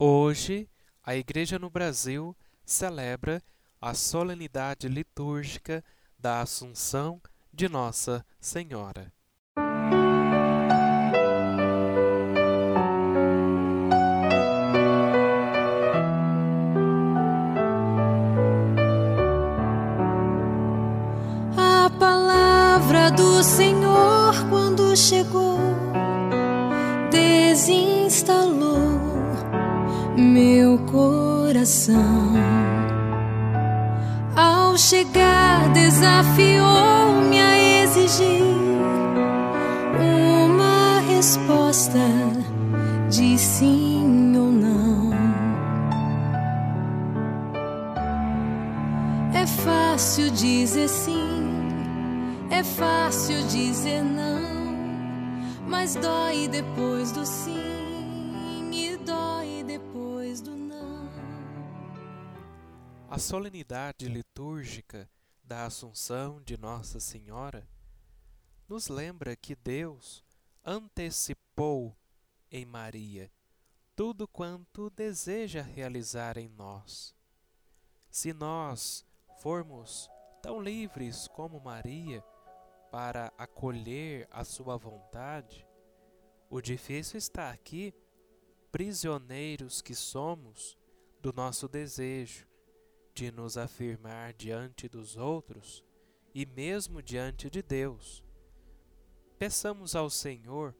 Hoje, a Igreja no Brasil celebra a solenidade litúrgica da Assunção de Nossa Senhora. Coração. Ao chegar, desafiou-me a exigir uma resposta de sim ou não. É fácil dizer sim, é fácil dizer não, mas dói depois do sim A solenidade litúrgica da Assunção de Nossa Senhora nos lembra que Deus antecipou em Maria tudo quanto deseja realizar em nós. Se nós formos tão livres como Maria para acolher a sua vontade, o difícil está aqui, prisioneiros que somos do nosso desejo de nos afirmar diante dos outros e mesmo diante de Deus. Peçamos ao Senhor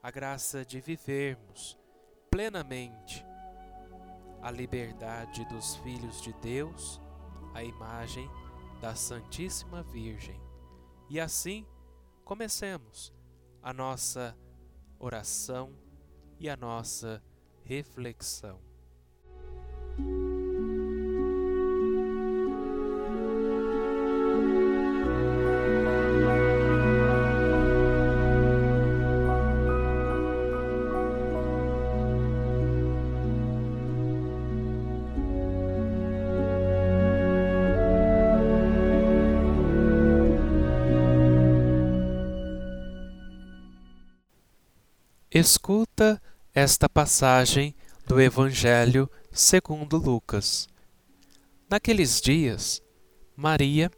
a graça de vivermos plenamente a liberdade dos filhos de Deus, a imagem da Santíssima Virgem. E assim, comecemos a nossa oração e a nossa reflexão. Escuta esta passagem do Evangelho segundo Lucas. Naqueles dias, Maria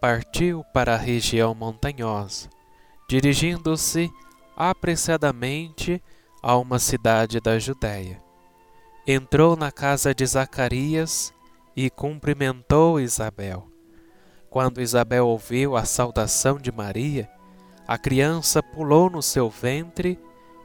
partiu para a região montanhosa, dirigindo-se apressadamente a uma cidade da Judéia. Entrou na casa de Zacarias e cumprimentou Isabel. Quando Isabel ouviu a saudação de Maria, a criança pulou no seu ventre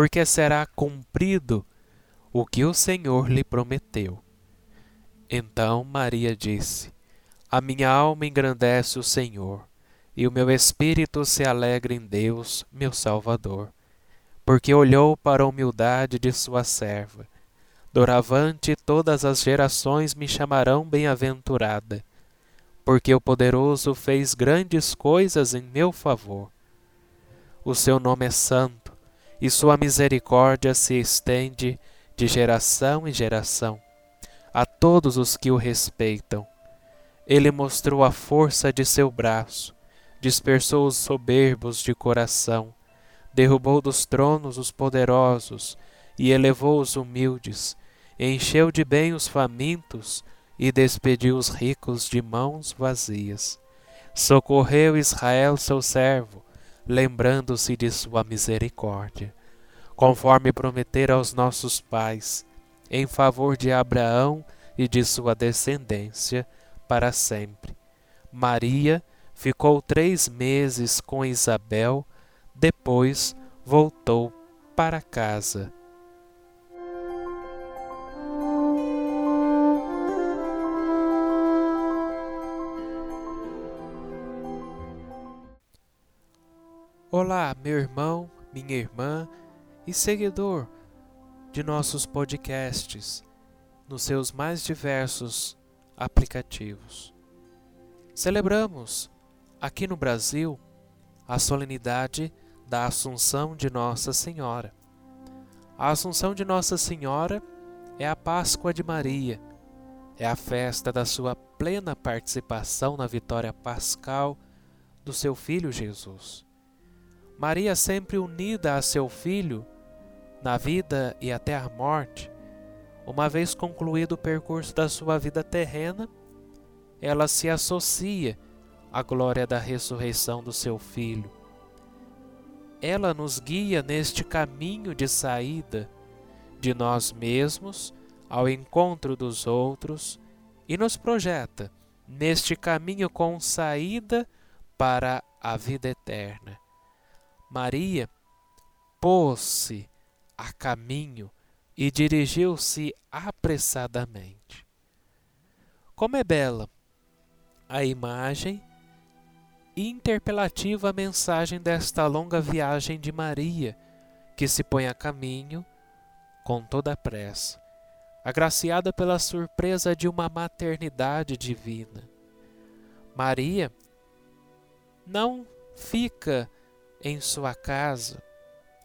porque será cumprido o que o Senhor lhe prometeu. Então Maria disse: A minha alma engrandece o Senhor, e o meu espírito se alegra em Deus, meu Salvador, porque olhou para a humildade de sua serva. Doravante todas as gerações me chamarão bem-aventurada, porque o poderoso fez grandes coisas em meu favor. O seu nome é santo e sua misericórdia se estende de geração em geração a todos os que o respeitam. Ele mostrou a força de seu braço, dispersou os soberbos de coração, derrubou dos tronos os poderosos e elevou os humildes, encheu de bem os famintos e despediu os ricos de mãos vazias. Socorreu Israel, seu servo, lembrando-se de sua misericórdia, conforme prometera aos nossos pais, em favor de Abraão e de sua descendência para sempre. Maria ficou três meses com Isabel, depois voltou para casa. Olá, meu irmão, minha irmã e seguidor de nossos podcasts. nos seus mais diversos aplicativos. Celebramos aqui no Brasil a solenidade da Assunção de Nossa Senhora. A Assunção de Nossa Senhora é a Páscoa de Maria, é a festa da sua plena participação na vitória pascal do seu filho Jesus. Maria, sempre unida a seu filho na vida e até a morte, uma vez concluído o percurso da sua vida terrena, ela se associa à glória da ressurreição do seu filho. Ela nos guia neste caminho de saída de nós mesmos ao encontro dos outros e nos projeta neste caminho com saída para a vida eterna. Maria pôs-se a caminho e dirigiu-se apressadamente. Como é bela a imagem e interpelativa a mensagem desta longa viagem de Maria, que se põe a caminho com toda a pressa, agraciada pela surpresa de uma maternidade divina. Maria não fica em sua casa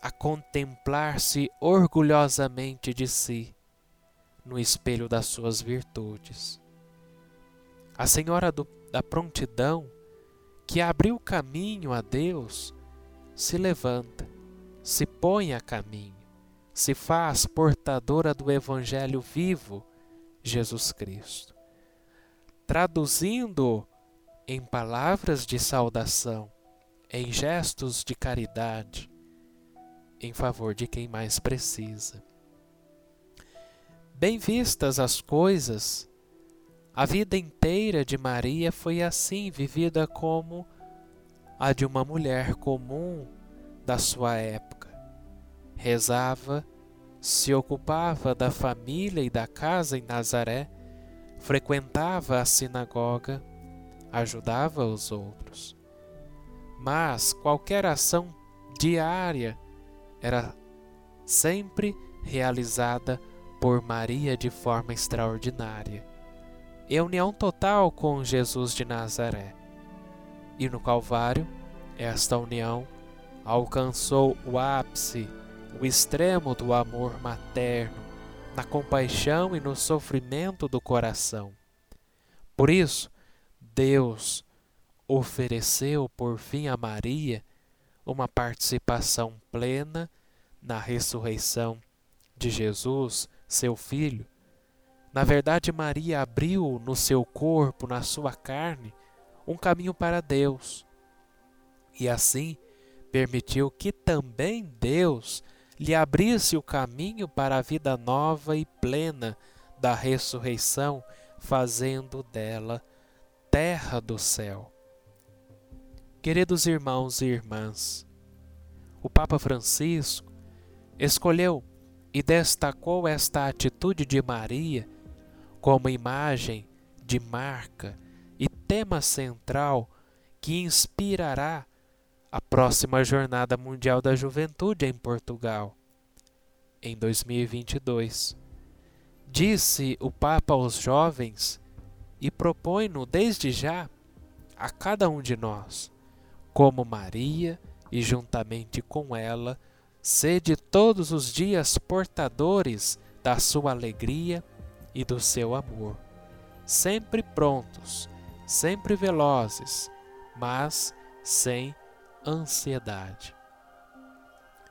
a contemplar-se orgulhosamente de si no espelho das suas virtudes. A Senhora do, da Prontidão, que abriu caminho a Deus, se levanta, se põe a caminho, se faz portadora do Evangelho vivo, Jesus Cristo. Traduzindo em palavras de saudação, em gestos de caridade, em favor de quem mais precisa. Bem vistas as coisas, a vida inteira de Maria foi assim vivida como a de uma mulher comum da sua época. Rezava, se ocupava da família e da casa em Nazaré, frequentava a sinagoga, ajudava os outros. Mas qualquer ação diária era sempre realizada por Maria de forma extraordinária. Em união total com Jesus de Nazaré. E no Calvário, esta união alcançou o ápice, o extremo do amor materno, na compaixão e no sofrimento do coração. Por isso, Deus ofereceu por fim a Maria uma participação plena na ressurreição de Jesus, seu filho. Na verdade, Maria abriu no seu corpo, na sua carne, um caminho para Deus. E assim permitiu que também Deus lhe abrisse o caminho para a vida nova e plena da ressurreição, fazendo dela terra do céu. Queridos irmãos e irmãs, o Papa Francisco escolheu e destacou esta atitude de Maria como imagem de marca e tema central que inspirará a próxima Jornada Mundial da Juventude em Portugal, em 2022. Disse o Papa aos jovens e propõe-no desde já a cada um de nós como Maria e juntamente com ela, sede todos os dias portadores da sua alegria e do seu amor, sempre prontos, sempre velozes, mas sem ansiedade.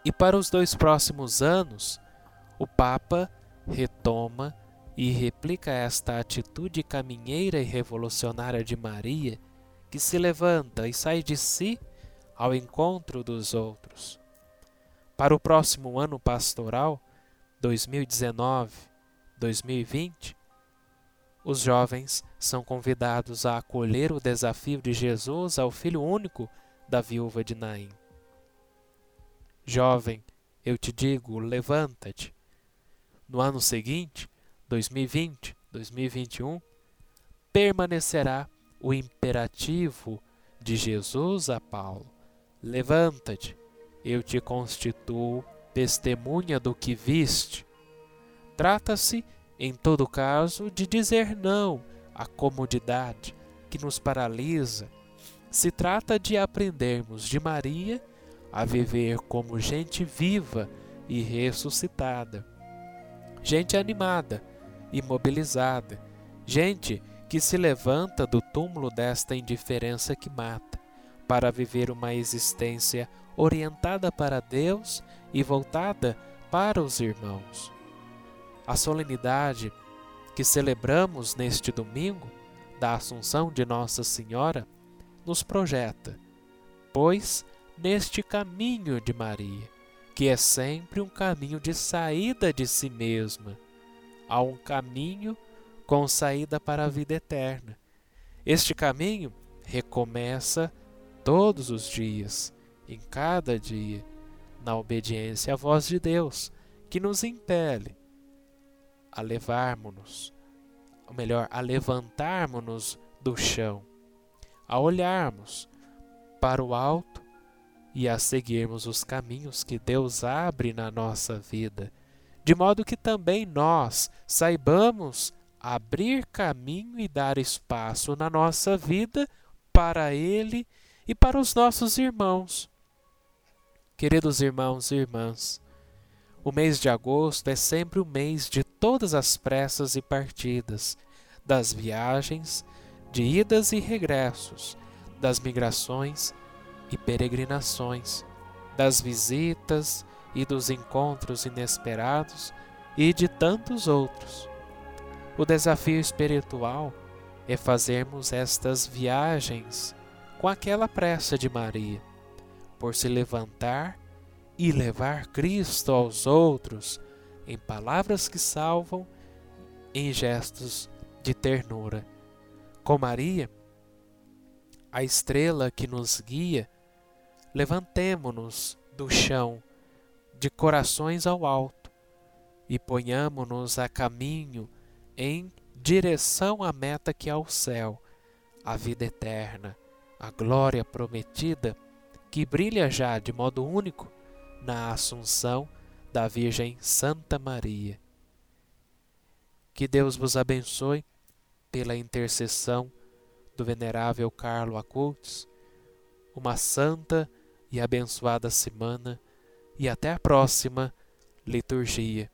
E para os dois próximos anos, o Papa retoma e replica esta atitude caminheira e revolucionária de Maria que se levanta e sai de si ao encontro dos outros. Para o próximo ano pastoral, 2019-2020, os jovens são convidados a acolher o desafio de Jesus ao filho único da viúva de Naim. Jovem, eu te digo, levanta-te. No ano seguinte, 2020, 2021, permanecerá o imperativo de Jesus a Paulo: Levanta-te, eu te constituo testemunha do que viste. Trata-se em todo caso, de dizer não à comodidade que nos paralisa. Se trata de aprendermos de Maria a viver como gente viva e ressuscitada, gente animada e mobilizada, gente que se levanta do túmulo desta indiferença que mata, para viver uma existência orientada para Deus e voltada para os irmãos. A solenidade que celebramos neste domingo da Assunção de Nossa Senhora nos projeta, pois, neste caminho de Maria, que é sempre um caminho de saída de si mesma, há um caminho com saída para a vida eterna. Este caminho recomeça todos os dias, em cada dia, na obediência à voz de Deus, que nos impele a levarmos-nos, ou melhor, a levantarmos-nos do chão, a olharmos para o alto e a seguirmos os caminhos que Deus abre na nossa vida, de modo que também nós saibamos abrir caminho e dar espaço na nossa vida para Ele e para os nossos irmãos. Queridos irmãos e irmãs, o mês de agosto é sempre o mês de todas as pressas e partidas, das viagens, de idas e regressos, das migrações e peregrinações, das visitas e dos encontros inesperados e de tantos outros. O desafio espiritual é fazermos estas viagens com aquela pressa de Maria, por se levantar e levar Cristo aos outros em palavras que salvam, em gestos de ternura. Com Maria, a estrela que nos guia, levantemo-nos do chão, de corações ao alto, e ponhamo-nos a caminho em direção à meta que é o céu, a vida eterna, a glória prometida que brilha já de modo único na Assunção da Virgem Santa Maria. Que Deus vos abençoe pela intercessão do Venerável Carlo Acultos, uma santa e abençoada semana e até a próxima liturgia.